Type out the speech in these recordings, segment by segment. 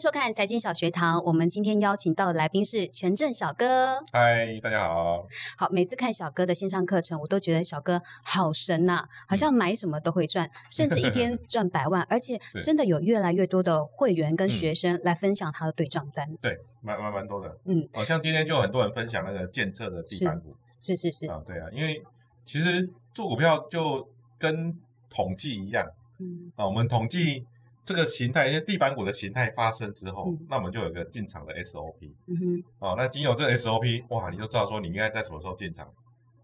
迎收看财经小学堂。我们今天邀请到的来宾是权正小哥。嗨，大家好。好，每次看小哥的线上课程，我都觉得小哥好神呐、好像买什么都会赚，甚至一天赚百万，而且真的有越来越多的会员跟嗯学生来分享他的对账单。对，蛮蛮蛮多的。嗯，好、像今天就很多人分享那个建测的地板股是是是，啊，对啊，因为其实做股票就跟统计一样嗯啊，我们统计这个形态，因为地板股的形态发生之后，嗯那我们就有一个进场的 SOP 嗯哼，哦，那经由这个 SOP，哇，你就知道说你应该在什么时候进场，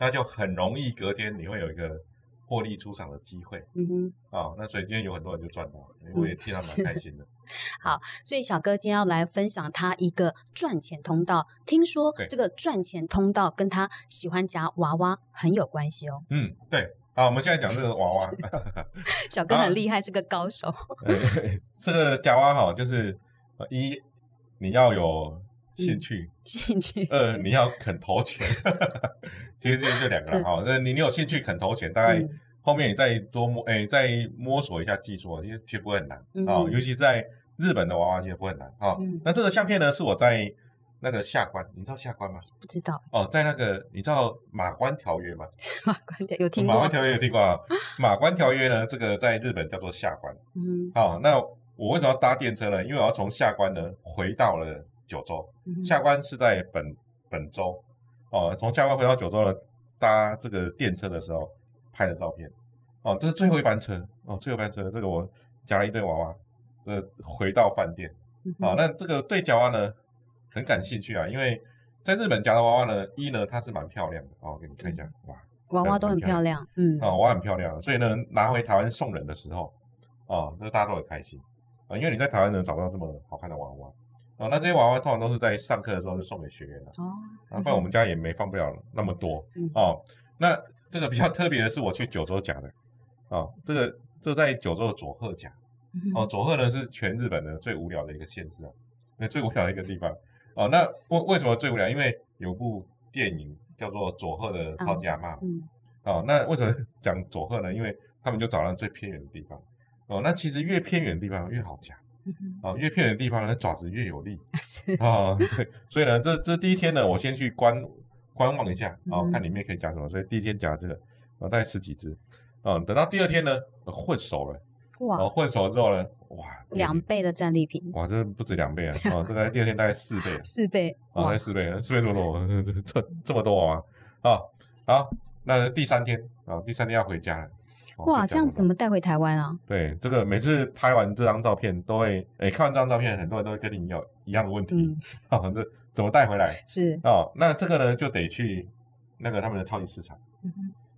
那就很容易隔天你会有一个获利出场的机会嗯哼。啊、那所以今天有很多人就赚到了，我也替他蛮开心的。好所以小哥今天要来分享他一个赚钱通道。听说对这个赚钱通道跟他喜欢夹娃娃很有关系哦。嗯，对。好，我们现在讲这个娃娃，小哥很厉害，是个高手。呃，这个夹娃哈，就是呃一你要有 兴趣，兴趣，二你要肯投钱，其实就这就两个了哈。那你你有兴趣肯投钱，大概嗯后面你再多摸，哎，再摸索一下技术，其实其实不会很难啊。嗯尤其在日本的娃娃其实不会很难啊嗯。那这个相片呢，是我在那个下关，你知道下关吗？不知道哦，在那个你知道马关条约吗？马关条有听过马关？条约有听过啊？马关条约呢，这个在日本叫做下关。嗯好，那我为什么要搭电车呢？因为我要从下关呢回到了九州，嗯下关是在本本州哦，从下关回到九州呢，搭这个电车的时候拍的照片哦，这是最后一班车哦，最后一班车，这个我夹了一堆娃娃，呃，回到饭店嗯哦，那这个对角啊呢很感兴趣啊，因为在日本夹的娃娃呢，一呢它是蛮漂亮的哦，给你看一下，哇，娃娃都很漂亮。嗯啊、娃娃很漂亮，所以呢，拿回台湾送人的时候，啊、这大家都很开心啊、因为你在台湾呢找不到这么好看的娃娃，啊、那这些娃娃通常都是在上课的时候就送给学员了，哦，啊，不然我们家也没放不了那么多嗯哦。那这个比较特别的是，我去九州夹的，啊、这个这在九州的佐贺夹，嗯哦，佐贺呢是全日本的最无聊的一个县市啊，那最无聊的一个地方，哦，那为为什么最无聊？因为有部电影叫做《佐贺的超级阿妈》嗯哦，那为什么 讲佐贺呢？因为他们就找到最偏远的地方。哦，那其实越偏远的地方越好夹。哦，越偏远的地方呢，爪子越有力。是哦，对，所以呢，这这第一天呢，我先去观观望一下，哦嗯，看里面可以夹什么。所以第一天夹这个，哦，大概十几只。哦，等到第二天呢，呃混熟了。哦，哇，混熟之后呢，哇，两倍的战利品，哇，这不止两倍啊！哦，这个第二天大概四倍啊。四倍啊，大概，四倍，四倍这么多，这这这么多啊！啊，好，那第三天啊，第三天要回家了。哦哇，这样怎么么带回台湾啊？对？这个每次拍完这张照片，都会哎看完这张照片，很多人都会跟你有一样的问题嗯，啊，这怎么带回来？是，哦，那这个呢就得去那个他们的超级市场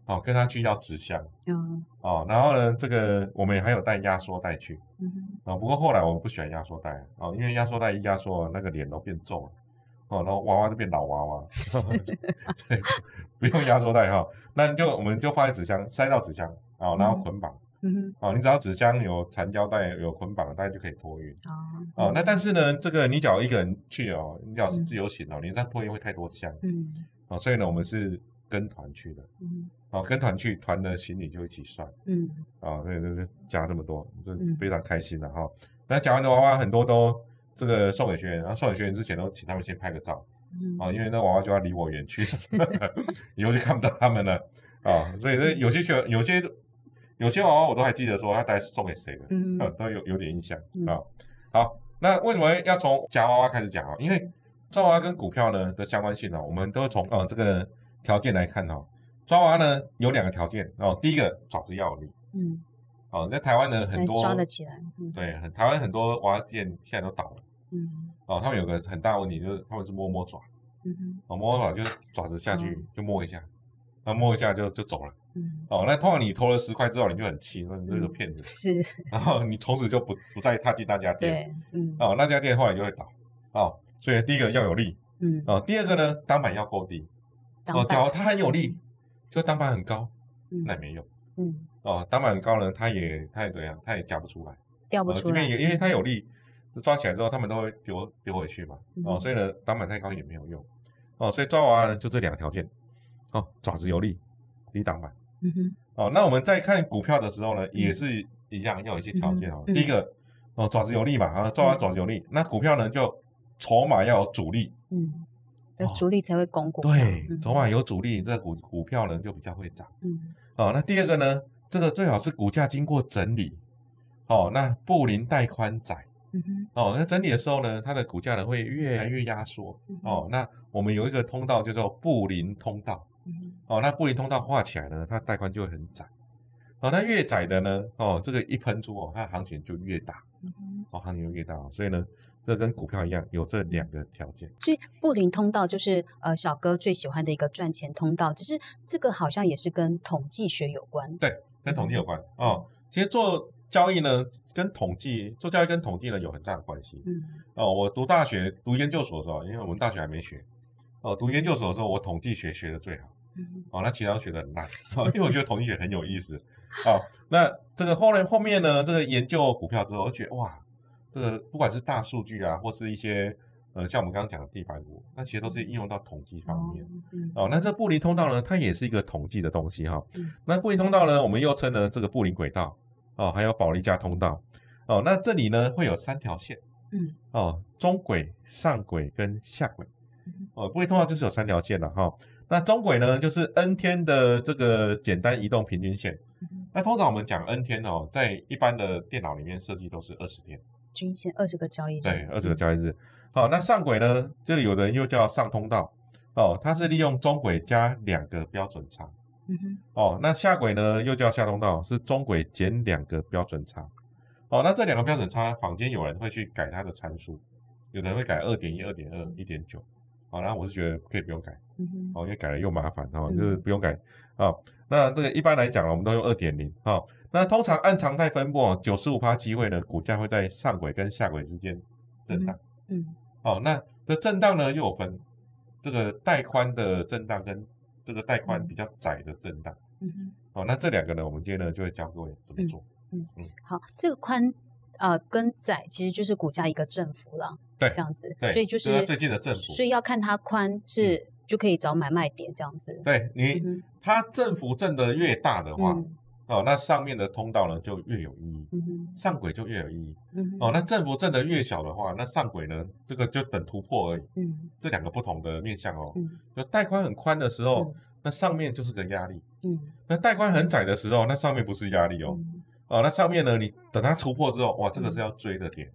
哦，跟他去要纸箱。嗯哦，然后呢，这个我们还有带压缩袋去嗯哼。啊，不过后来我不喜欢压缩袋哦，因为压缩袋一压缩，那个脸都变皱了。哦，然后娃娃就变老娃娃，对，不用压缩袋哈，那就我们就放在纸箱，塞到纸箱啊、然后捆绑。嗯哼，啊、你只要纸箱有缠胶带有捆绑，大家就可以托运哦。啊、那但是呢，这个你只要一个人去哦，你只要是自由行哦，你这样托运会太多箱嗯。哦、所以呢，我们是跟团去的嗯啊、跟团去，团的行李就一起算嗯啊，对对对，加这么多，这嗯非常开心的哈。那夹完的娃娃很多都这个送给学员，然后送给学员之前都请他们先拍个照。嗯啊，因为那娃娃就要离我远去，以后就看不到他们了啊。所以这有些学有些有些娃娃我都还记得说他大概是送给谁的，嗯啊，都有有点印象嗯啊。好，那为什么要从夹娃娃开始讲啊？因为抓娃娃跟股票呢的相关性呢，我们都从呃这个条件来看哈。抓娃娃呢有两个条件哦，第一个爪子要有力嗯，哦，在台湾呢很多抓得起来，嗯。对，很台湾很多娃娃店现在都倒了。嗯。哦，他们有个很大的问题就是他们是摸摸爪。嗯哼。哦，摸摸爪就是爪子下去就摸一下，然后摸一下就就走了。嗯。哦，那通常你投了十块之后，你就很气，说你这个骗子，是，然后你从此就不不再踏进那家店。对，嗯。哦，那家店后来就会倒。哦，所以第一个要有力。嗯，哦，第二个呢，单板要够低。哦，当板。假如它很有力，就单板很高，嗯那也没用。嗯哦，单板很高呢，它也它也怎样，它也夹不出来。呃，掉不出来这边，也因为它有力，抓起来之后，他们都会丢丢回去嘛。哦，嗯所以呢，单板太高也没有用。哦，所以抓娃娃呢就这两个条件。哦，爪子有力，低挡板。嗯哼哦，那我们在看股票的时候呢，也是一样要有一些条件第一个，哦，爪子有力嘛，啊，抓完爪子有力，那股票呢就筹码要有主力，嗯，有主力才会巩固。对，嗯。筹码有主力，这个股股票呢就比较会涨。嗯。哦，那第二个呢，这个最好是股价经过整理，哦，那布林带宽窄，嗯哼。哦，那整理的时候呢，它的股价呢会越来越压缩，嗯。哦，那我们有一个通道叫做布林通道，嗯哦，那布林通道画起来呢，它带宽就会很窄，哦，那越窄的呢，哦，这个一喷出哦，它的行情就越大，哦，行情就越大，所以呢，这跟股票一样，有这两个条件。所以布林通道就是呃小哥最喜欢的一个赚钱通道，只是这个好像也是跟统计学有关。对，跟统计有关哦。其实做交易呢，跟统计做交易跟统计呢有很大的关系嗯哦。我读大学读研究所的时候，因为我们大学还没学哦，读研究所的时候，我统计学学的最好嗯哦，那其他都学的很烂哦，因为我觉得统计学很有意思哦。那这个后来后面呢，这个研究股票之后，我觉得哇，这个不管是大数据啊，或是一些呃像我们刚刚讲的地板股，那其实都是应用到统计方面。嗯哦，那这布林通道呢，它也是一个统计的东西哈。嗯那布林通道呢，我们又称呢这个布林轨道哦，还有保利加通道哦。那这里呢会有三条线嗯哦，中轨、上轨跟下轨嗯哦。布林通道就是有三条线了哈。那中轨呢就是 n 天的这个简单移动平均线。嗯那通常我们讲 n 天哦，在一般的电脑里面设计都是二十天，均线二十个交易日，对，二十个交易日。好，那上轨呢，这里有的人又叫上通道哦，它是利用中轨加两个标准差。嗯哼哦，那下轨呢又叫下通道，是中轨减两个标准差。哦，那这两个标准差，坊间有人会去改它的参数，有人会改二点一、二点二、一点九。好，然后我是觉得可以不用改，哦，因为改了又麻烦哦，嗯就是不用改哦。那这个一般来讲，我们都用二点零。哈，那通常按常态分布，哦九十五趴机会呢，股价会在上轨跟下轨之间震荡。嗯哦，那这震荡呢又有分这个带宽的震荡跟这个带宽比较窄的震荡。嗯哼哦，那这两个呢，我们今天呢就会教各位怎么做。嗯嗯好，这个宽呃跟窄其实就是股价一个振幅了，对这样子，对，所以就是最近的政府。所以要看它宽是就可以找买卖点这样子。对你，嗯它政府振得越大的话，嗯哦，那上面的通道呢就越有意义，上轨就越有意义。哦，那政府振得越小的话，那上轨呢，这个就等突破而已。嗯这两个不同的面向哦，嗯就带宽很宽的时候，嗯那上面就是个压力；嗯那带宽很窄的时候，那上面不是压力哦。嗯哦，那上面呢，你等它突破之后，哇，这个是要追的点。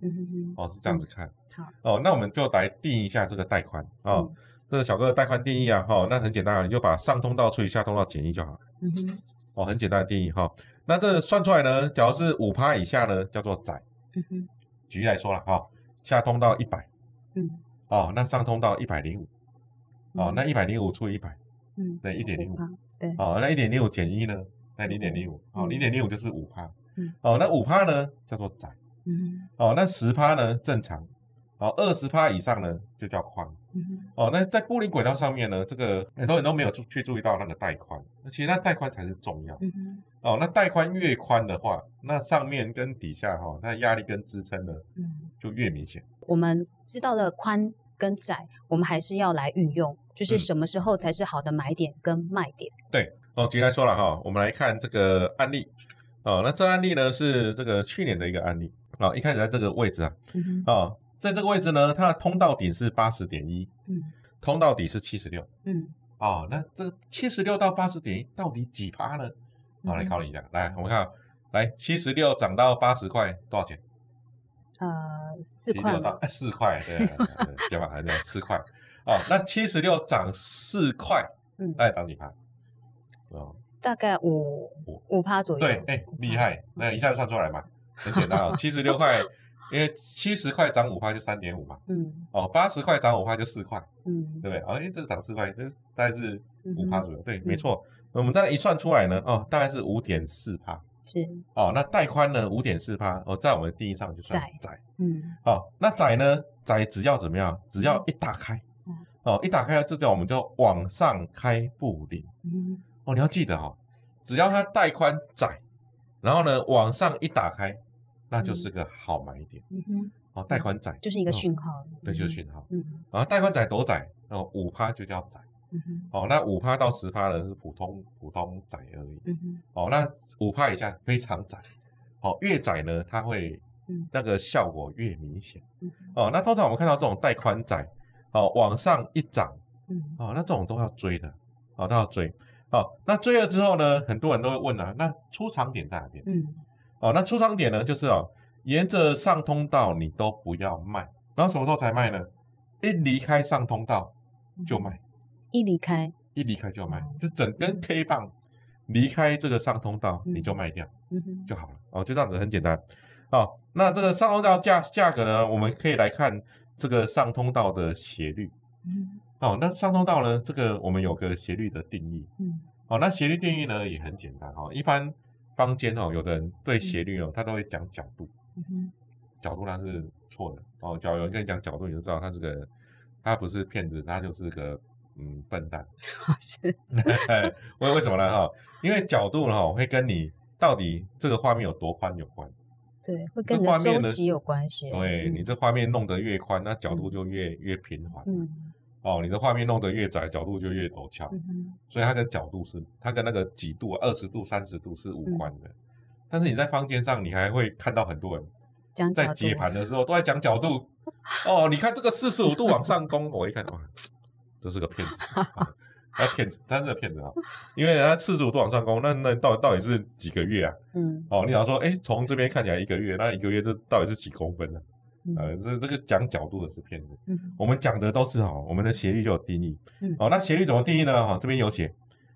哦，是这样子看。好，哦，那我们就来定一下这个带宽哦。嗯这个小哥的带宽定义啊，哈、那很简单啊，你就把上通道除以下通道减一就好。嗯哼哦，很简单的定义哈、那这算出来呢，假如是五趴以下呢，叫做窄。嗯哼举例来说了哈、下通道一百，嗯哦，那上通道一百零五，哦，嗯那一百零五除以一百，嗯对，一点零五，啊对哦，那一点零五减一呢，那零点零五，哦，嗯零点零五就是五趴嗯，哦，那五趴呢叫做窄，嗯哦，那十趴呢正常，哦，二十趴以上呢就叫宽。嗯哦，那在布林轨道上面呢，这个很多人都没有注去注意到那个带宽，那其实那带宽才是重要嗯哦。那带宽越宽的话，那上面跟底下哈、它的压力跟支撑呢嗯，就越明显。我们知道了宽跟窄，我们还是要来运用，就是嗯。什么时候才是好的买点跟卖点。对哦，举例来说了哈，我们来看这个案例哦。那这案例呢是这个去年的一个案例哦，一开始在这个位置啊嗯哦，在这个位置呢，它的通道顶是八十点一，嗯通道底是七十六嗯哦。那这七十六到八十点一到底几趴呢？好，来考虑一下。来，我们看，来七十六涨到八十块，多少钱？呃四76块，到哎四块，对，对对减法还是四块。哦，那七十六涨四块，嗯大概涨几趴？哦，大概五五五趴左右。对，哎，厉害，那一下就算出来嘛，很简单哦，七十六块，因为七十块涨五块就三点五嘛，嗯哦，八十块涨五块就四块，嗯对不对？哦，因为这个涨四块，这大概是五趴左右，对，没错。我们这样一算出来呢，哦，大概是五点四趴。是哦，那带宽呢五点四趴，哦，在我们的定义上就算窄窄。嗯哦，那窄呢？窄只要怎么样？只要一打开嗯，哦，一打开，这叫我们就往上开布林。嗯哦，你要记得哈、哦，只要它带宽窄，然后呢往上一打开，那就是个好买点。嗯哼，哦，带宽窄就是一个哦讯号。对，就是讯号。嗯然后带宽窄多窄？哦，五趴就叫窄。哦，那五趴到十趴呢是普通普通窄而已。嗯哼哦，那五趴以下非常窄。哦，越窄呢，它会嗯那个效果越明显嗯哦。那通常我们看到这种带宽窄哦往上一涨嗯哦，那这种都要追的哦，都要追哦。那追了之后呢，很多人都会问啊，那出场点在哪边？嗯哦，那出场点呢，就是哦，沿着上通道你都不要卖，然后什么时候才卖呢？一离开上通道就卖，一离开，一离开就卖哦，就整根 K 棒离开这个上通道嗯你就卖掉就好了哦，就这样子很简单。哦，那这个上通道价价格呢，我们可以来看这个上通道的斜率。嗯哦，那上通道呢，这个我们有个斜率的定义。嗯哦，那斜率定义呢也很简单哦，一般坊间哦，有的人对斜率哦，他都会讲角度。嗯哼，角度那是错的哦。假如有人跟你讲角度，你就知道他是个，他不是骗子，他就是个嗯笨蛋。好是，为为什么呢？哈，因为角度呢，哈，会跟你到底这个画面有多宽有关。对，会跟周期有关系。嗯对你这画面弄得越宽，那角度就越越平缓。嗯哦，你的画面弄得越窄，角度就越陡峭。嗯所以它的角度是，它跟那个几度、二十度、三十度是无关嗯的。但是你在坊间上，你还会看到很多人在解盘的时候都在讲角度。哦，你看这个四十五度往上攻，我一看哇，这是个骗子，啊他骗子，他是个骗子啊！因为他四十五度往上攻，那那到到底是几个月啊？嗯哦，你想说，哎，从这边看起来一个月，那一个月这到底是几公分呢、嗯呃，这这个讲角度的是骗子，嗯我们讲的都是哦，我们的斜率就有定义。嗯哦，那斜率怎么定义呢？哈、这边有写。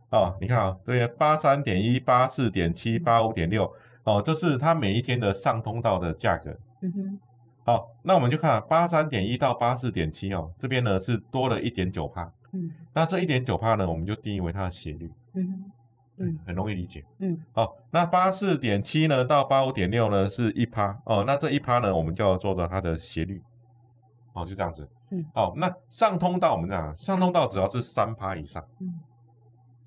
哦，你看啊、这边八三点一、八四点七、八五点六，哦，这是它每一天的上通道的价格。嗯哼好，那我们就看啊，八三点一到八四点七哦，这边呢是多了一点九帕。嗯那这一点九帕呢，我们就定义为它的斜率，嗯哼嗯很容易理解。嗯好，那八四点七呢到八五点六呢是一趴哦，那这一趴呢，我们就要做到它的斜率。哦，就这样子。嗯好，那上通道我们讲，上通道只要是三趴以上，嗯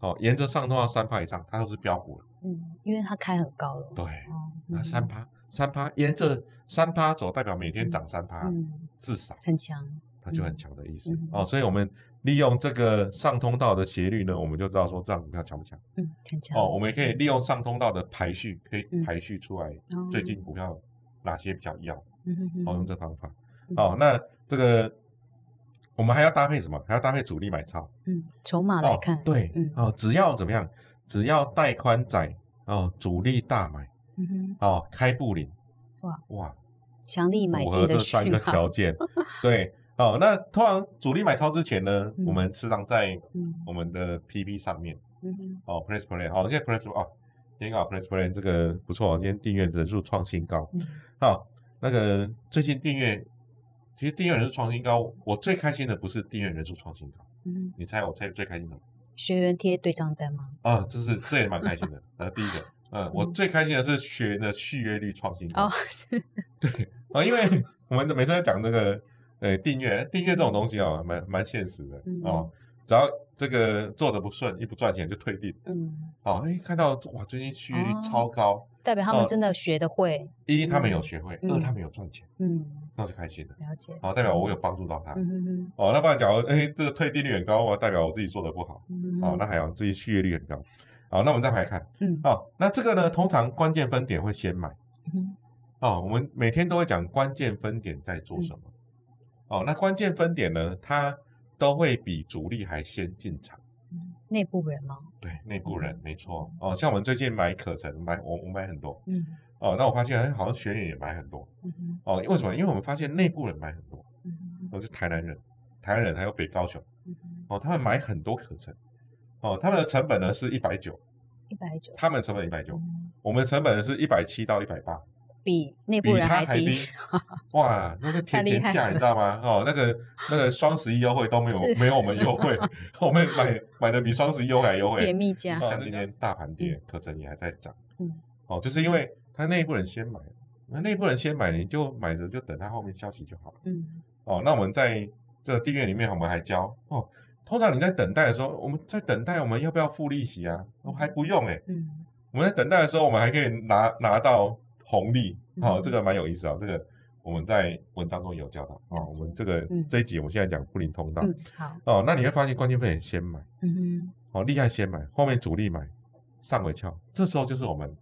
哦，沿着上通道三趴以上，它都是标股了。嗯，因为它开很高了。对，哦，那嗯三趴，三趴沿着三趴走，代表每天涨三趴，嗯至少。很强。它就很强的意思、嗯哦，所以我们利用这个上通道的斜率呢，我们就知道说这样股票强不强嗯，很强。哦。我们也可以利用上通道的排序，可以嗯排序出来哦最近股票哪些比较要，嗯哼哼哦，用这方法嗯哦。那这个我们还要搭配什么？还要搭配主力买超嗯，筹码来看，哦，对嗯哦，只要怎么样？只要带宽窄哦，主力大买嗯哼，哦，开布林哇哇，强力买符合进的这三个。条件，对。哦，那通常主力买超之前呢，嗯我们时常在嗯我们的 PP 上面嗯哦，Press Play 好，现在 Press 哦，今天搞 Press Play 这个不错，今天订阅人数创新高。嗯好，那个最近订阅，其实订阅人数创新高，我最开心的不是订阅人数创新高，嗯，你猜我猜最开心什么？学员贴对账单吗？啊，这是这也蛮开心的。呃，第一个，嗯，我嗯最开心的是学员的续约率创新高。哦，是，啊，因为我们每次在讲这个呃订阅，订阅这种东西哦，蛮蛮现实的嗯哦。只要这个做的不顺，一不赚钱就退订。嗯，哦，哎，看到哇，最近续约率哦超高，代表他们哦真的学得会。一他们有学会，嗯二他们有赚钱，嗯，那我就开心了。了解。哦，代表我有帮助到他。嗯哼哼，哦，那不然假如哎这个退订率很高，我代表我自己做的不好。嗯，哦那还好，自己续约率很高。好，那我们再来看。嗯哦，那这个呢，通常关键分点会先买。嗯哼哦，我们每天都会讲关键分点在做什么。哦，那关键分点呢，它都会比主力还先进场。嗯内部人吗？对，内部人没错。哦，像我们最近买可成，买我我买很多。嗯哦，那我发现哎，好像学员也买很多。哦，为什么？因为我们发现内部人买很多，嗯哼都是台南人，台南人还有北高雄。嗯，哦，他们买很多可成。哦，他们的成本呢是一百九，一百九，他们成本一百九，嗯我们成本呢是一百七到一百八。比内比部人低还低。哇，那是甜甜价，你知道吗？哦，那个那个 双十一优惠都没有是没有我们优惠，我们买买的比双十一优惠还优惠甜。蜜价。哦像今天大盘跌，课程也还在涨。嗯哦，就是因为他内部人先买，那内部人先买，你就买着就等他后面消息就好了。嗯哦，那我们在这个订阅里面，我们还教哦，通常你在等待的时候，我们在等待我们要不要付利息啊？哦，还不用哎、嗯我们在等待的时候，我们还可以拿拿到红利，哦，嗯这个蛮有意思啊。这个我们在文章中有教到哦我们这个嗯这一集我们现在讲布林通道嗯，好，哦，那你会发现关键分点先买嗯哼哦，厉害先买，后面主力买上尾翘，这时候就是我们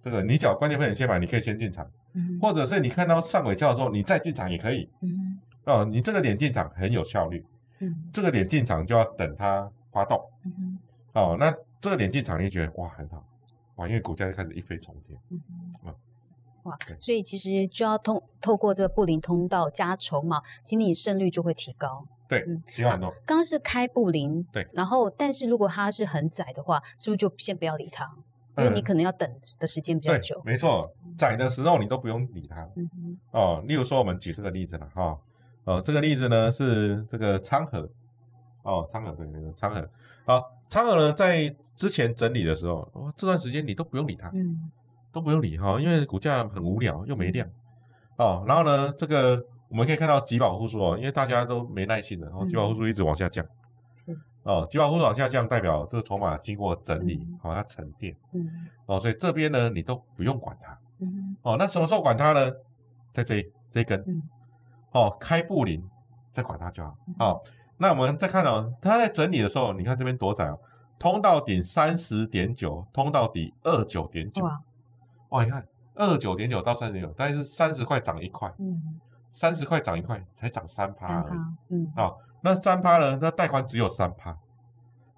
这个你缴关键分点先买，你可以先进场，嗯或者是你看到上尾翘的时候，你再进场也可以。嗯哦，你这个点进场很有效率，嗯这个点进场就要等它发动。嗯哦，那这个点进场，你就觉得哇很好，哇，因为股价就开始一飞冲天。嗯嗯哇，所以其实就要通透过这个布林通道加筹码，其实你胜率就会提高。对嗯，提高很多。刚刚是开布林，对然后但是如果它是很窄的话，是不是就先不要理它？因为你嗯可能要等的时间比较对久，。没错，窄的时候你都不用理它。嗯哼哦，例如说我们举这个例子了哈，哦，这个例子呢是这个昌河，哦，昌河对那个昌河，好，昌河呢在之前整理的时候，哦，这段时间你都不用理它，嗯都不用理哈，因为股价很无聊又没量，哦，然后呢，这个我们可以看到吉保护数哦，因为大家都没耐心了，然后吉保护数一直往下降，是哦，吉保护数往下降代表这个筹码经过整理嗯，好、它沉淀，嗯哦，所以这边呢你都不用管它，嗯哦，那什么时候管它呢？在这一这一根，嗯哦，开布林再管它就好。嗯哦，那我们再看到、它在整理的时候，你看这边多窄哦，通到顶三十点九，通到底二九点九。哇哇，你看二九点九到三十点九，大概是三十块涨一块，嗯三十块涨一块，才涨三趴嗯好、那三趴呢？那带宽只有三趴。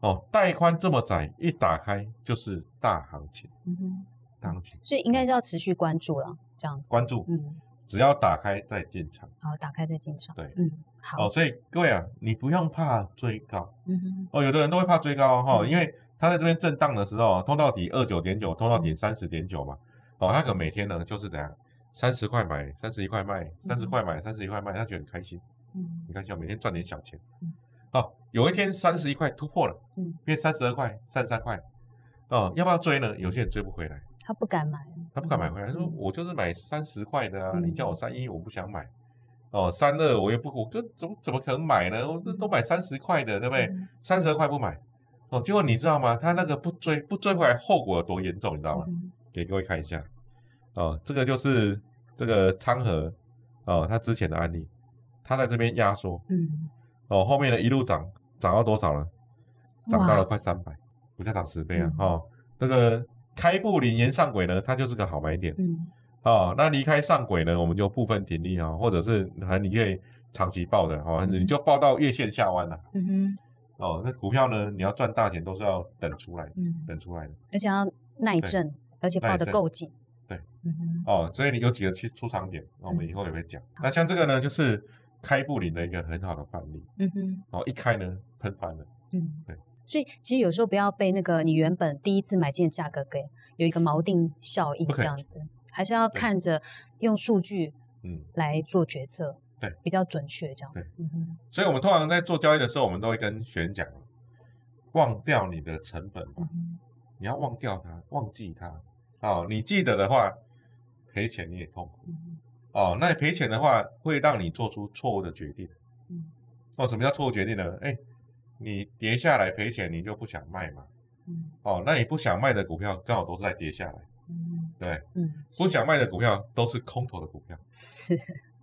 哦，带宽这么窄，一打开就是大行情，嗯哼，大行情，所以应该是要持续关注了，这样子。关注，嗯，只要打开再进场。好，打开再进场。对嗯，好哦，，所以各位啊，你不用怕追高。嗯哼，哦，有的人都会怕追高哈、嗯因为他在这边震荡的时候，通到底二九点九，通到底三十点九嘛，哦，他可能每天呢就是怎样，三十块买，三十一块卖，三十块买，三十一块卖，他觉得很开心，嗯很开心，每天赚点小钱嗯。哦，有一天三十一块突破了，嗯，变三十二块、三十三块，哦，要不要追呢？有些人追不回来，他不敢买，他不敢买回来，他说嗯我就是买三十块的啊，嗯你叫我三一，我不想买。哦，三二我也不，我这怎么怎么可能买呢？我这都买三十块的，对不对？嗯三十二块不买，哦，结果你知道吗？他那个不追不追回来，后果有多严重，你知道吗？嗯给各位看一下，哦，这个就是这个昌河，哦，他之前的案例，它在这边压缩，嗯，哦，后面的一路涨，涨到多少呢？涨到了快三百，股价涨十倍啊！嗯哦，这个开布林沿上轨呢，它就是个好买点。嗯哦，那离开上轨呢，我们就部分停利啊、或者是还你可以长期报的哦，你就报到月线下弯了、嗯哼，哦，那股票呢，你要赚大钱都是要等出来，嗯，等出来的而且要耐震，而且抱得够紧。对，哦，所以你有几个出出场点，那我们以后也会讲。那像这个呢，就是开布林的一个很好的范例嗯哼，哦，一开呢喷翻了，嗯，对。所以其实有时候不要被那个你原本第一次买进的价格给有一个锚定效应这样子，还是要看着用数据嗯，来做决策，对，比较准确这样。对，嗯哼，所以我们通常在做交易的时候，我们都会跟学员讲，忘掉你的成本吧嗯，你要忘掉它，忘记它。哦，你记得的话，赔钱你也痛苦。嗯哦，那赔钱的话，会让你做出错误的决定。嗯哦，什么叫错误决定呢？哎，你跌下来赔钱，你就不想卖嘛。嗯哦，那你不想卖的股票，正好都是在跌下来，嗯对不对？嗯，不想卖的股票都是空头的股票。是，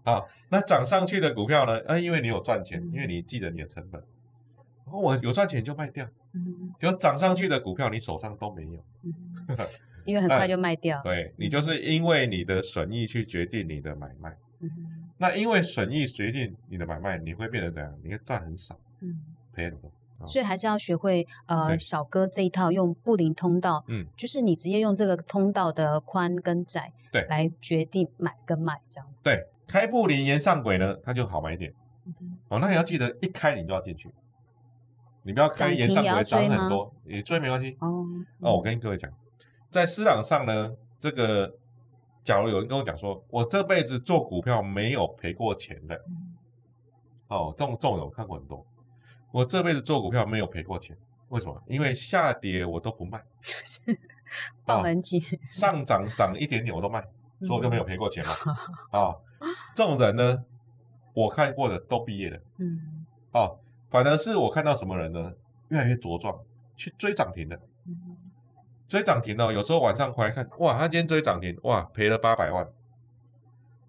好，那涨上去的股票呢？啊，因为你有赚钱，嗯因为你记得你的成本。哦，我有赚钱就卖掉，嗯结果涨上去的股票你手上都没有。嗯，因为很快就卖掉。对你就是因为你的损益去决定你的买卖。嗯那因为损益决定你的买卖，你会变得怎样？你会赚很少，嗯。赔很多。哦所以还是要学会呃对小哥这一套用布林通道，嗯，就是你直接用这个通道的宽跟窄，对来决定买跟卖这样子。对，开布林沿上轨呢，它就好买一点。嗯哦，那你要记得一开你就要进去，你不要开沿上轨涨追很多，你追没关系。哦哦，我跟各位讲，在市场上呢，这个假如有人跟我讲说，我这辈子做股票没有赔过钱的，嗯哦，这种这种人我看过很多。我这辈子做股票没有赔过钱，为什么？因为下跌我都不卖，抱很紧，上涨涨一点点我都卖，所以我就没有赔过钱嘛。嗯 啊，这种人呢，我看过的都毕业了。嗯哦，反而是我看到什么人呢，越来越茁壮，去追涨停的。嗯追涨停哦，有时候晚上回来看，哇，他今天追涨停，哇，赔了八百万。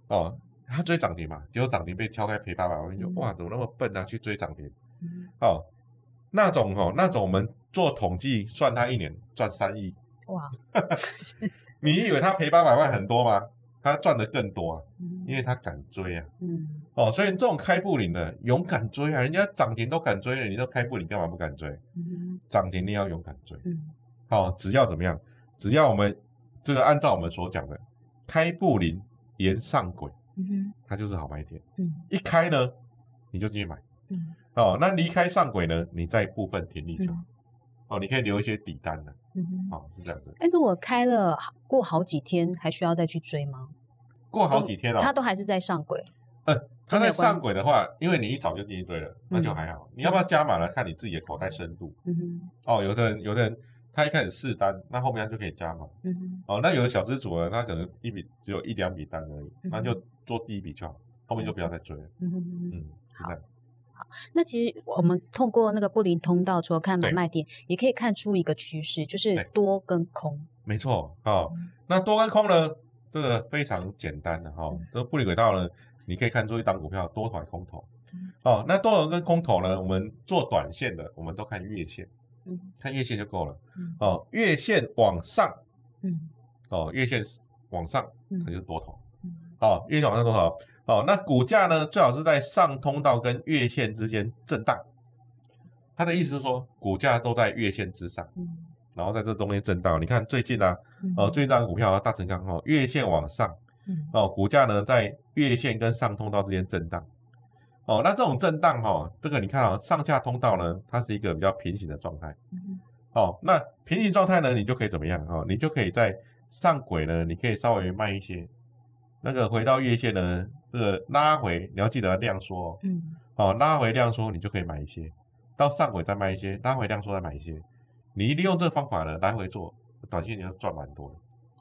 哦，他追涨停嘛，结果涨停被敲开赔八百万，就嗯哇，怎么那么笨啊，去追涨停？嗯哦，那种哦，那种我们做统计算他一年赚三亿，哇，你以为他赔八百万很多吗？他赚的更多啊，嗯因为他敢追啊。嗯哦，所以这种开布林的勇敢追啊，人家涨停都敢追了，你都开布林干嘛不敢追？嗯涨停你要勇敢追。嗯好、只要怎么样？只要我们这个按照我们所讲的，开布林沿上轨，嗯它就是好买点。嗯一开呢，你就进去买。嗯哦，那离开上轨呢，你再部分停利就好。嗯哦，你可以留一些底单的。嗯。哦，是这样子。哎，如果开了过好几天，还需要再去追吗？过好几天哦，它都还是在上轨。呃，它在上轨的话，因为你一早就进去追了，那就还好。你要不要加码了？看你自己的口袋深度。嗯哼哦，有的人有的人他一开始试单，那后面他就可以加嘛。嗯哼哦，那有的小资主呢，他可能一笔只有一两笔单而已，嗯那就做第一笔就好，后面就不要再追了。嗯哼嗯哼。嗯，是这样。那其实我们通过那个布林通道，除了看买对卖点，也可以看出一个趋势，就是多跟空。没错。哦嗯，那多跟空呢，这个非常简单的哈、哦嗯，这个布林轨道呢，你可以看出一档股票多头还空头嗯。哦，那多头跟空头呢，我们做短线的，我们都看月线，嗯看月线就够了。嗯哦，月线往上，嗯哦，月线往上，嗯它就是多头。嗯哦，月线往上多头。哦，那股价呢，最好是在上通道跟月线之间震荡。他的意思是说，股价都在月线之上，嗯然后在这中间震荡。你看最近啊，嗯哦，最近这张股票啊，大成钢哦，月线往上，嗯哦，股价呢在月线跟上通道之间震荡。哦，那这种震荡哈、哦，这个你看啊、上下通道呢，它是一个比较平行的状态。嗯哦，那平行状态呢，你就可以怎么样？哦，你就可以在上轨呢，你可以稍微慢一些，那个回到月线呢，这个拉回，你要记得量缩哦。嗯哦，拉回量缩，你就可以买一些，到上轨再卖一些，拉回量缩再买一些。你利用这个方法呢，来回做，短线你要赚蛮多的。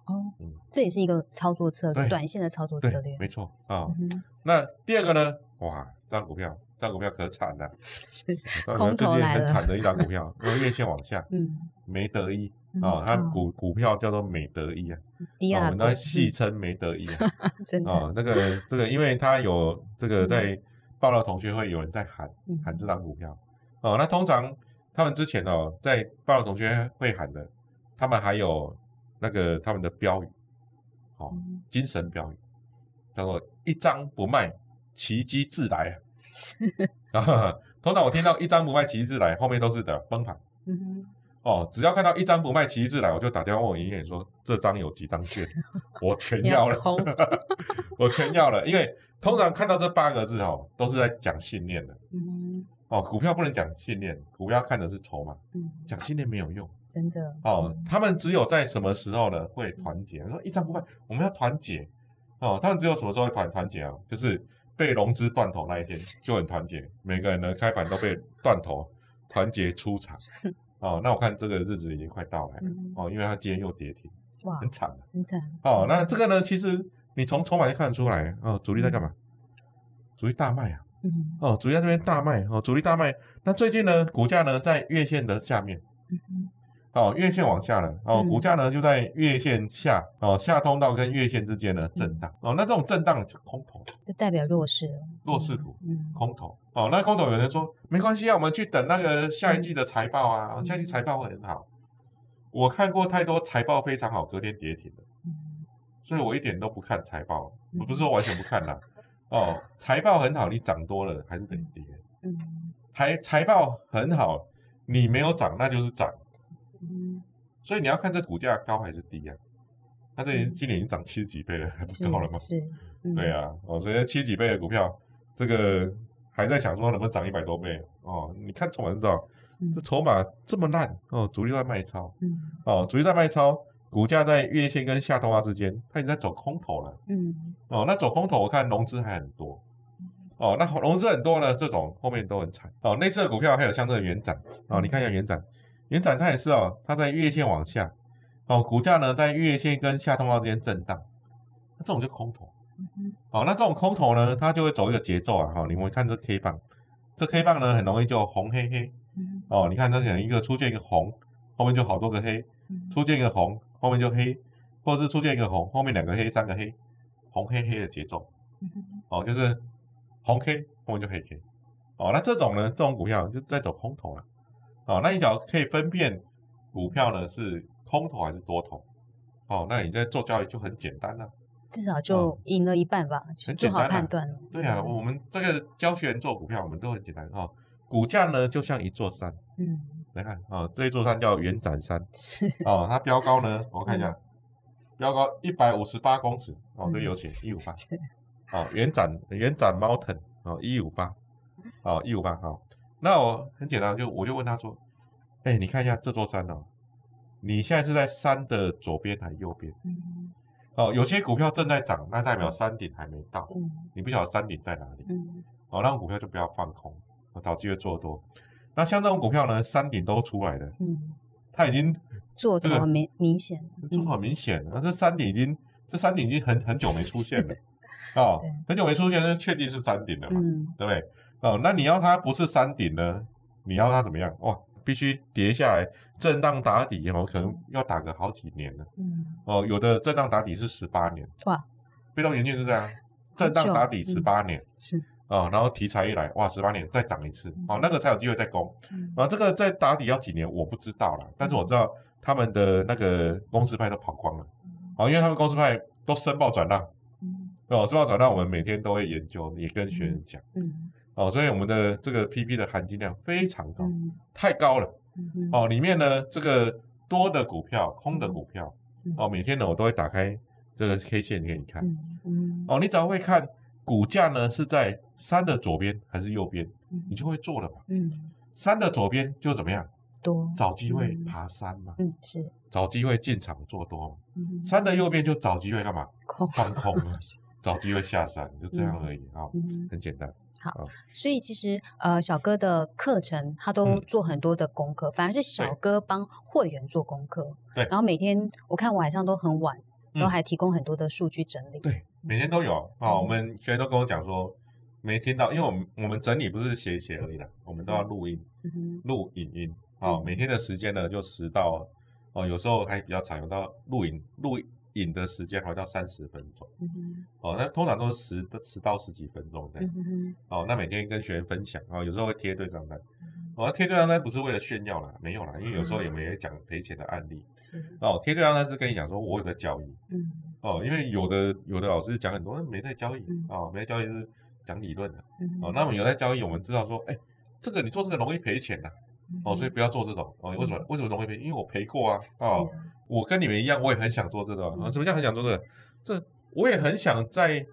哦嗯，这也是一个操作策略，短线的操作策略对，。没错啊、嗯那第二个呢？哇，这张股票，这张股票可惨了，是，最近来了很惨的一张股 票，因为月线往下，嗯，梅德一嗯啊，它哦股股票叫做美德一啊，我们都戏称梅德一啊。嗯真的，哦，那个这个，因为它有 这个在报道同学会有人在喊嗯喊这张股票哦，那通常他们之前哦在报道同学会喊的，他们还有那个他们的标语，哦，嗯精神标语叫做一张不卖，奇迹自来 通常我听到一张不卖，奇迹自来，后面都是的崩盘。嗯哦，只要看到一张不卖，奇迹自来，我就打电话问我营业员说这张有几张券，我全要了。空，我全要了，因为通常看到这八个字哦，都是在讲信念的嗯哦。股票不能讲信念，股票看的是筹码，嗯，讲信念没有用真的，哦。他们只有在什么时候呢会团结？说一张不卖，我们要团结哦。他们只有什么时候会团团结啊？就是被融资断头那一天就很团结，每个人的开盘都被断头，团结出场哦。那我看这个日子已经快到来了嗯哦，因为它今天又跌停，哇，很惨的。很惨，哦，那这个呢，其实你从筹码就看得出来，哦，主力在干嘛？主力大卖啊，嗯哦，主力在这边大卖，哦，主力大卖。那最近呢，股价呢在月线的下面，哦，月线往下了，哦，嗯。股价呢就在月线下，哦，下通道跟月线之间呢震荡，哦，那这种震荡就空头，就代表弱势了，弱势股，嗯空头，哦，那空头有人说没关系啊，我们去等那个下一季的财报啊，嗯。下一季财报会很好。我看过太多财报非常好，隔天跌停的。嗯。所以我一点都不看财报，不是说完全不看啦。哦，财报很好，你涨多了还是得跌。嗯。财财报很好，你没有涨那就是涨，嗯，所以你要看这股价高还是低啊。它这嗯今年已经涨七十几倍了，还不高了吗？是，嗯对，啊，哦，所以七十几倍的股票，这个还在想说能不能涨一百多倍哦。你看筹码就知道，嗯这筹码这么烂哦，主力在卖超嗯哦，主力在卖超，股价在月线跟下通道之间，它已经在走空头了。嗯哦，那走空头我看融资还很多。哦，那融资很多呢，这种后面都很惨。哦，类似的股票还有像这个元展，哦，你看一下元展，元展它也是哦，它在月线往下，哦，股价呢在月线跟下通道之间震荡，那这种就空头。好哦，那这种空头呢，它就会走一个节奏啊。哈、你们看这 K 棒，这 K 棒呢很容易就红黑黑。嗯哦，你看这可能一个出现一个红，后面就好多个黑，嗯出现一个红，后面就黑，或者是出现一个红，后面两个黑，三个黑，红黑黑的节奏。嗯哦，就是红 K 后面就黑 K。哦，那这种呢，这种股票就在走空头了。哦，那你只要可以分辨股票呢是空头还是多头，哦，那你在做交易就很简单了、至少就赢了一半吧，嗯很好简单啊判断。了。对啊，我们这个教学员做股票，我们都很简单。哦。股价呢就像一座山，嗯，来看哦，这一座山叫圆展山 哦，它标高呢，我看一下，标高一百五十八公尺。哦，这个有写一五八是。哦，圆展圆展 mountain 哦，一五八。哦，一五八哦。那我很简单，就我就问他说，哎，你看一下这座山哦，你现在是在山的左边还是右边？嗯哦，有些股票正在涨，那代表山顶还没到，嗯你不晓得山顶在哪里。嗯哦，那种股票就不要放空，哦找机会做多。那像这种股票呢，山顶都出来了，嗯，它已经做这个头很明明显，做得很明显了，那这山顶已经这山顶已经很很久没出现了，哦，很久没出现，那确定是山顶了嘛，嗯。对不对？哦，那你要它不是山顶呢，你要它怎么样？哇，必须跌下来，震荡打底哦，可能要打个好几年了。嗯，哦，有的震荡打底是十八年，哇，被动元件是这样，震荡打底嗯。十八年。是，哦，然后题材一来，哇，十八年再涨一次，哦，那个才有机会再攻。嗯。啊，这个在打底要几年我不知道啦，但是我知道他们的那个公司派都跑光了，哦，因为他们公司派都申报转让，嗯哦，申报转让我们每天都会研究，也跟学员讲，嗯哦，所以我们的这个 PP 的含金量非常高，嗯太高了，嗯哦，里面呢这个多的股票、空的股票，嗯哦，每天呢我都会打开这个 K 线给你看，嗯嗯哦，你只要会看股价呢是在山的左边还是右边，嗯你就会做了嘛。嗯山的左边就怎么样？多找机会嗯爬山嘛，嗯是找机会进场做多嘛。嗯山的右边就找机会干嘛？空放空嘛，找机会下山，就这样而已啊，嗯。很简单。好所以其实呃，小哥的课程他都嗯做很多的功课，反而是小哥帮会员做功课。对然后每天我看晚上都很晚，嗯都还提供很多的数据整理。对，每天都有啊。我们学员都跟我讲说，没听到，因为我们我们整理不是写一写而已啦，我们都要录音、嗯，录影音啊。嗯每天的时间呢就十到哦，有时候还比较长，有到录影录影的时间还会到三十分钟嗯，哦。那通常都是十十到十几分钟这样嗯，哦。那每天跟学员分享啊，有时候会贴对账单。嗯哦，贴对账单不是为了炫耀啦，没有啦，因为有时候也没人讲赔钱的案例。是，哦，贴对账单是跟你讲说我有在交易嗯哦，因为有的有的老师讲很多没在交易嗯哦，没在交易是讲理论的嗯哦。那么有在交易，我们知道说，哎，这个你做这个容易赔钱的哦，所以不要做这种哦。为什么为什么容易赔？因为我赔过啊哦，我跟你们一样，我也很想做这种。嗯啊，什么叫很想做这个？这我也很想在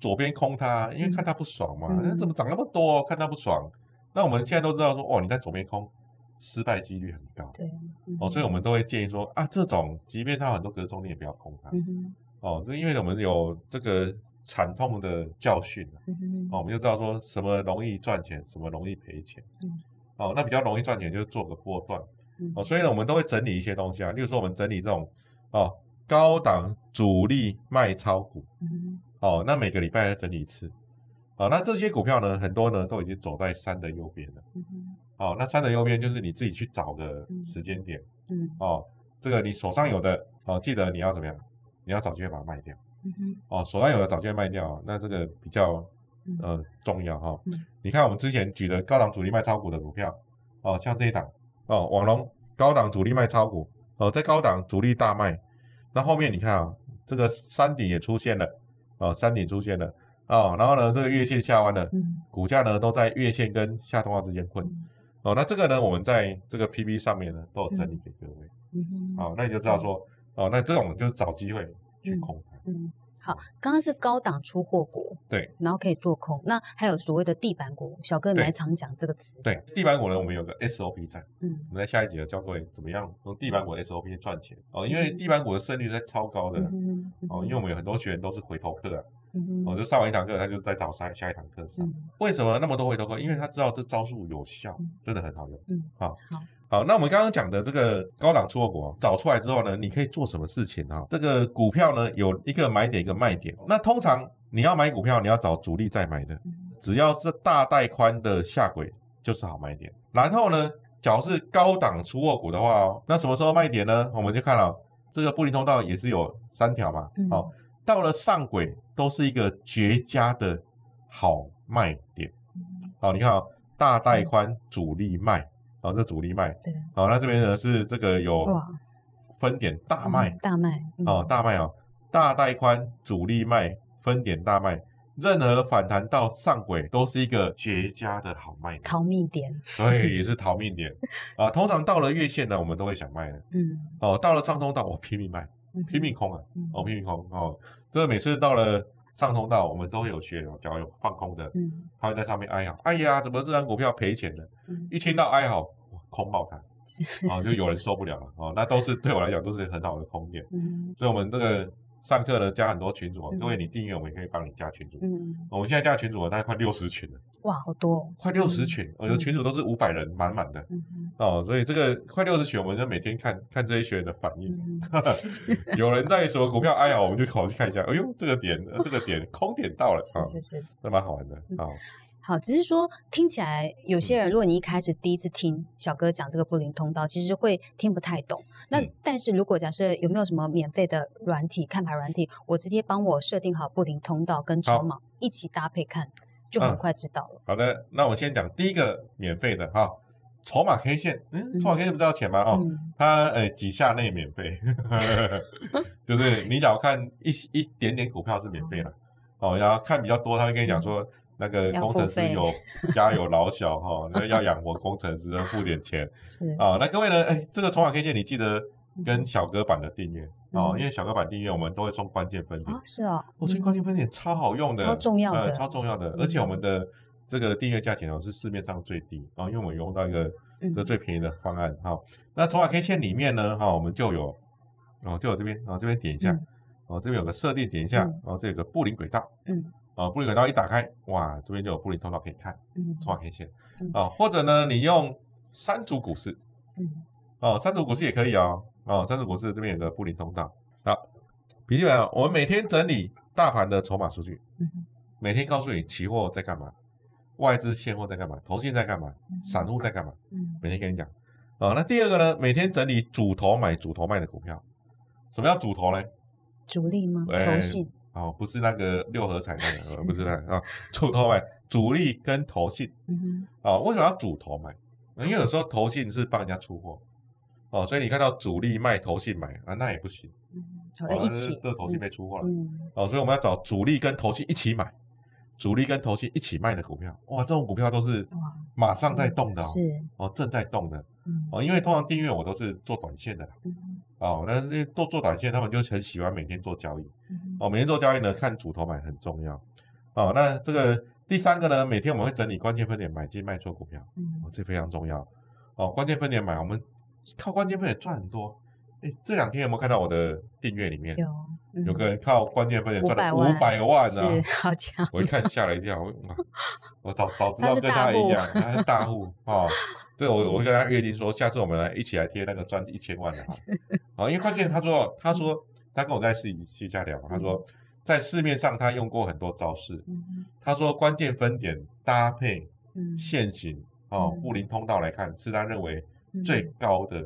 左边空它，因为看它不爽嘛，嗯那怎么涨那么多？看它不爽。那我们现在都知道说，哦，你在左边空，失败几率很高。对，嗯哦，所以我们都会建议说啊，这种即便它有很多隔中，你也不要空它。嗯哼，哦，这因为我们有这个惨痛的教训啊嗯哼，哦，我们就知道说什么容易赚钱，什么容易赔钱。嗯，哦，那比较容易赚钱就是做个波段。嗯哦，所以呢，我们都会整理一些东西啊，例如说我们整理这种哦高档主力卖超股。嗯哦，那每个礼拜要整理一次。哦，那这些股票呢，很多呢都已经走在山的右边了。嗯哦，那山的右边就是你自己去找个嗯时间点。哦，这个你手上有的哦，记得你要怎么样？你要找机会把它卖掉。嗯，哦，手上有的找机会卖掉，那这个比较嗯呃重要哈、嗯你看我们之前举的高档主力卖超股的股票，哦，像这一档哦，网龙高档主力卖超股，哦，在高档主力大卖，那后面你看啊，这个山顶也出现了，哦，山顶出现了，哦，然后呢，这个月线下弯了，嗯股价呢都在月线跟下通道之间混，嗯。哦，那这个呢，我们在这个 PB 上面呢都有整理给各位，嗯好，哦，那你就知道说，哦，那这种就是找机会去嗯空它，嗯，好，刚刚是高档出货股，对然后可以做空，那还有所谓的地板股，小哥你常讲这个词，对，地板股呢，我们有个 SOP 在。嗯我们在下一集呢教各位怎么样用地板股 SOP 赚钱哦，因为地板股的胜率在超高的哦，因为我们有很多学员都是回头客啊，嗯哼哦，就上完一堂课他就再找下下一堂课上。嗯为什么那么多回头客？因为他知道这招数有效嗯，真的很好用。嗯，好好，好，那我们刚刚讲的这个高档出货股哦找出来之后呢，你可以做什么事情啊？这个股票呢有一个买点一个卖点，那通常你要买股票，你要找主力在买的，嗯只要是大带宽的下轨就是好买点。然后呢，假如是高档出货股的话哦，那什么时候卖点呢？我们就看了这个布林通道也是有三条嘛，嗯好、到了上轨都是一个绝佳的好卖点。嗯好，你看啊、大带宽主力卖，好、这主力卖，对，好、那这边呢是这个有，分点大卖嗯大卖嗯。哦，大卖哦，大带宽主力卖，分点大卖，任何反弹到上轨都是一个绝佳的好卖点，逃命点，对，也是逃命点 啊。通常到了月线呢，我们都会想卖的嗯，哦，到了上通道我拼命卖，嗯拼命空啊，嗯哦，拼命空哦，这个每次到了上通道，我们都会有学员，只要有放空的，嗯。他会在上面哀嚎，哎呀，怎么这张股票赔钱了？嗯。一听到哀嚎，哇空爆它，哦，就有人受不了了，哦，那都是对我来讲都是很好的空点，嗯。所以我们这个上课呢加很多群组哦，嗯各位你订阅我们也可以帮你加群组，嗯，我们现在加群组大概快六十群了，哇，好多哦，快六十群，我的群组都是五百人满满的。哦，所以这个快六十群，我们就每天看看这些学员的反应。嗯，有人在什么股票哀嚎，我们就跑去看一下。哎呦，这个点，呃这个点空点到了啊，是是是。那蛮好玩的啊。好，只是说听起来有些人，如果你一开始第一次听小哥讲这个布林通道，其实会听不太懂。那嗯但是如果假设有没有什么免费的软体看盘软体，我直接帮我设定好布林通道跟筹码一起搭配看，就很嗯快知道了。好的，那我先讲第一个免费的哈，筹码 K 线。嗯，筹码 K 线不是要钱吗？哦，嗯它呃几下内免费，就是你只要看一一点点股票是免费的。哦，然后看比较多，他会跟你讲说。那个工程师有 家有老小哈，那要养活工程师，要付点钱。是啊，那各位呢？哎，这个筹码 K 线你记得跟小哥版的订阅哦，嗯因为小哥版订阅我们都会送关键分点啊，，是哦，哦，这关键分点超好用的，超重要的呃超重要的，而且我们的这个订阅价钱哦是市面上最低啊，因为我们用到一个嗯这最便宜的方案哈。那筹码 K 线里面呢，哈，我们就有哦，就有这边哦，这边点一下嗯哦，这边有个设定，点一下嗯哦，这有个布林轨道嗯哦，布林轨道一打开，哇，这边就有布林通道可以看，嗯筹码 K 线嗯啊，或者呢，你用三组股市。嗯哦，三组股市也可以哦。哦，三组股市这边有个布林通道。好，笔记本啊，我们每天整理大盘的筹码数据，嗯每天告诉你期货在干嘛，外资现货在干嘛，投信在干嘛，散户在干嘛，嗯每天跟你讲。哦，那第二个呢，每天整理主头买、主头卖的股票。什么叫主头呢？主力吗？哎投信哦，不是那个六合彩那是个，呃不是那个啊，主头买主力跟投信。嗯啊，为什么要主头买？因为有时候投信是帮人家出货，哦，所以你看到主力卖投信买啊，那也不行，嗯，哦好一起这这投信被出货了，嗯哦，所以我们要找主力跟投信一起买，主力跟投信一起卖的股票，哇，这种股票都是马上在动的哦，是哦，正在动的嗯哦，因为通常订阅我都是做短线的啦，嗯哦，但是因为做做短线，他们就很喜欢每天做交易，嗯哦，每天做交易呢，看主头买很重要，哦，那这个第三个呢，每天我们会整理关键分点买进卖出股票。嗯哦，这非常重要哦。关键分点买，我们靠关键分点赚很多。哎，这两天有没有看到我的订阅里面有嗯有个人靠关键分点赚了500万五百万是呢、好强，我一看 吓了一跳，我我早早知道跟他一样，他是大户哦。这个我我跟他约定说，下次我们来一起来贴那个赚一千万的哈。好，因为关键他说他说他跟我在私私下聊，他说在市面上他用过很多招式，嗯他说关键分点搭配嗯现行哦嗯布林通道来看，是他认为嗯最高的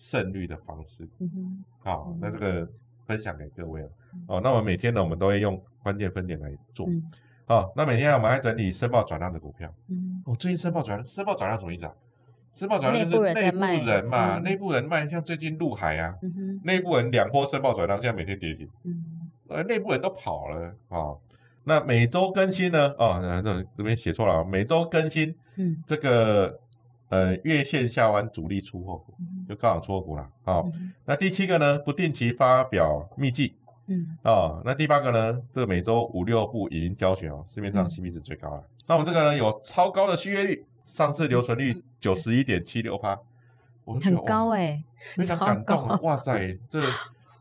胜率的方式。嗯好，那嗯这个分享给各位了。哦，那我们每天呢，我们都会用关键分点来做。嗯好，那每天我们还整理申报转让的股票。嗯哦，最近申报转让，申报转让什么意思啊？申报转让就是内部人嘛，嗯内部人卖，像最近陆海啊，内部人两波申报转让，现在每天跌停。嗯呃，内部人都跑了啊、哦。那每周更新呢？哦，那这这边写错了啊，每周更新嗯这个呃月线下弯主力出货股，嗯就高档出货股啦。哦，嗯那第七个呢，不定期发表秘籍嗯哦。那第八个呢，这个每周五六部影音教学哦，市面上嗯 CP 值最高了。那我们这个呢，有超高的续约率，上次留存率九十一点七六趴，很高哇哎，非常感动啊！哇塞，这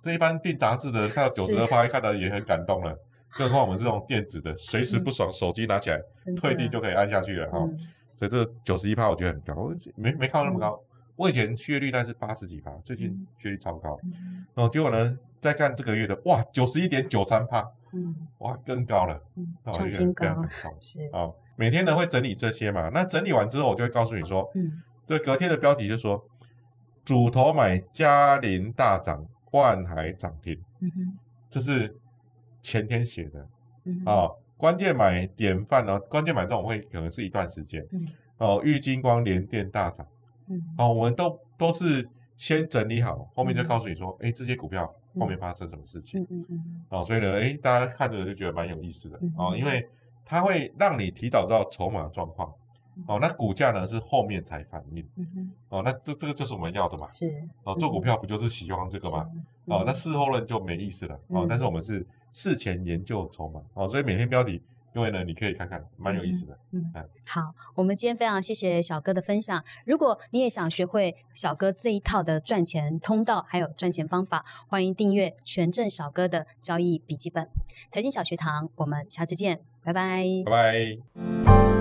这一般订杂志的看到九十二趴，看到也很感动了，更何况我们这种电子的，随时不爽，手机拿起来退订就可以按下去了哈。嗯所以这九十一趴我觉得很高，我没没看到那么高。我以前续约率大概是八十几趴，最近嗯。续约率超高。嗯。然后结果呢，再看这个月的，哇，九十一点九三趴，嗯。哇，更高了，嗯哦创新高是。哦，每天呢会整理这些嘛，那整理完之后，我就会告诉你说，嗯这隔天的标题就说，主头买嘉陵大涨，万海涨停，嗯哼。这是前天写的嗯啊、哦。关键买典范哦，关键买这种会可能是一段时间嗯哦。玉金光联电大涨嗯哦，我们都都是先整理好，后面就告诉你说，哎，这些股票后面发生什么事情。嗯嗯嗯哦，所以呢，哎，大家看着就觉得蛮有意思的嗯哦，因为它会让你提早知道筹码状况。哦，那股价呢是后面才反应。哦，那这这个就是我们要的嘛。是哦，做股票不就是喜欢这个吗？？是哦，那嗯事后论就没意思了。哦嗯，但是我们是事前研究筹码。哦，所以每天标题，因为呢，你可以看看，蛮有意思的。嗯好，我们今天非常谢谢小哥的分享。如果你也想学会小哥这一套的赚钱通道，还有赚钱方法，欢迎订阅权证小哥的交易笔记本。财经小学堂，我们下次见，拜拜。拜拜。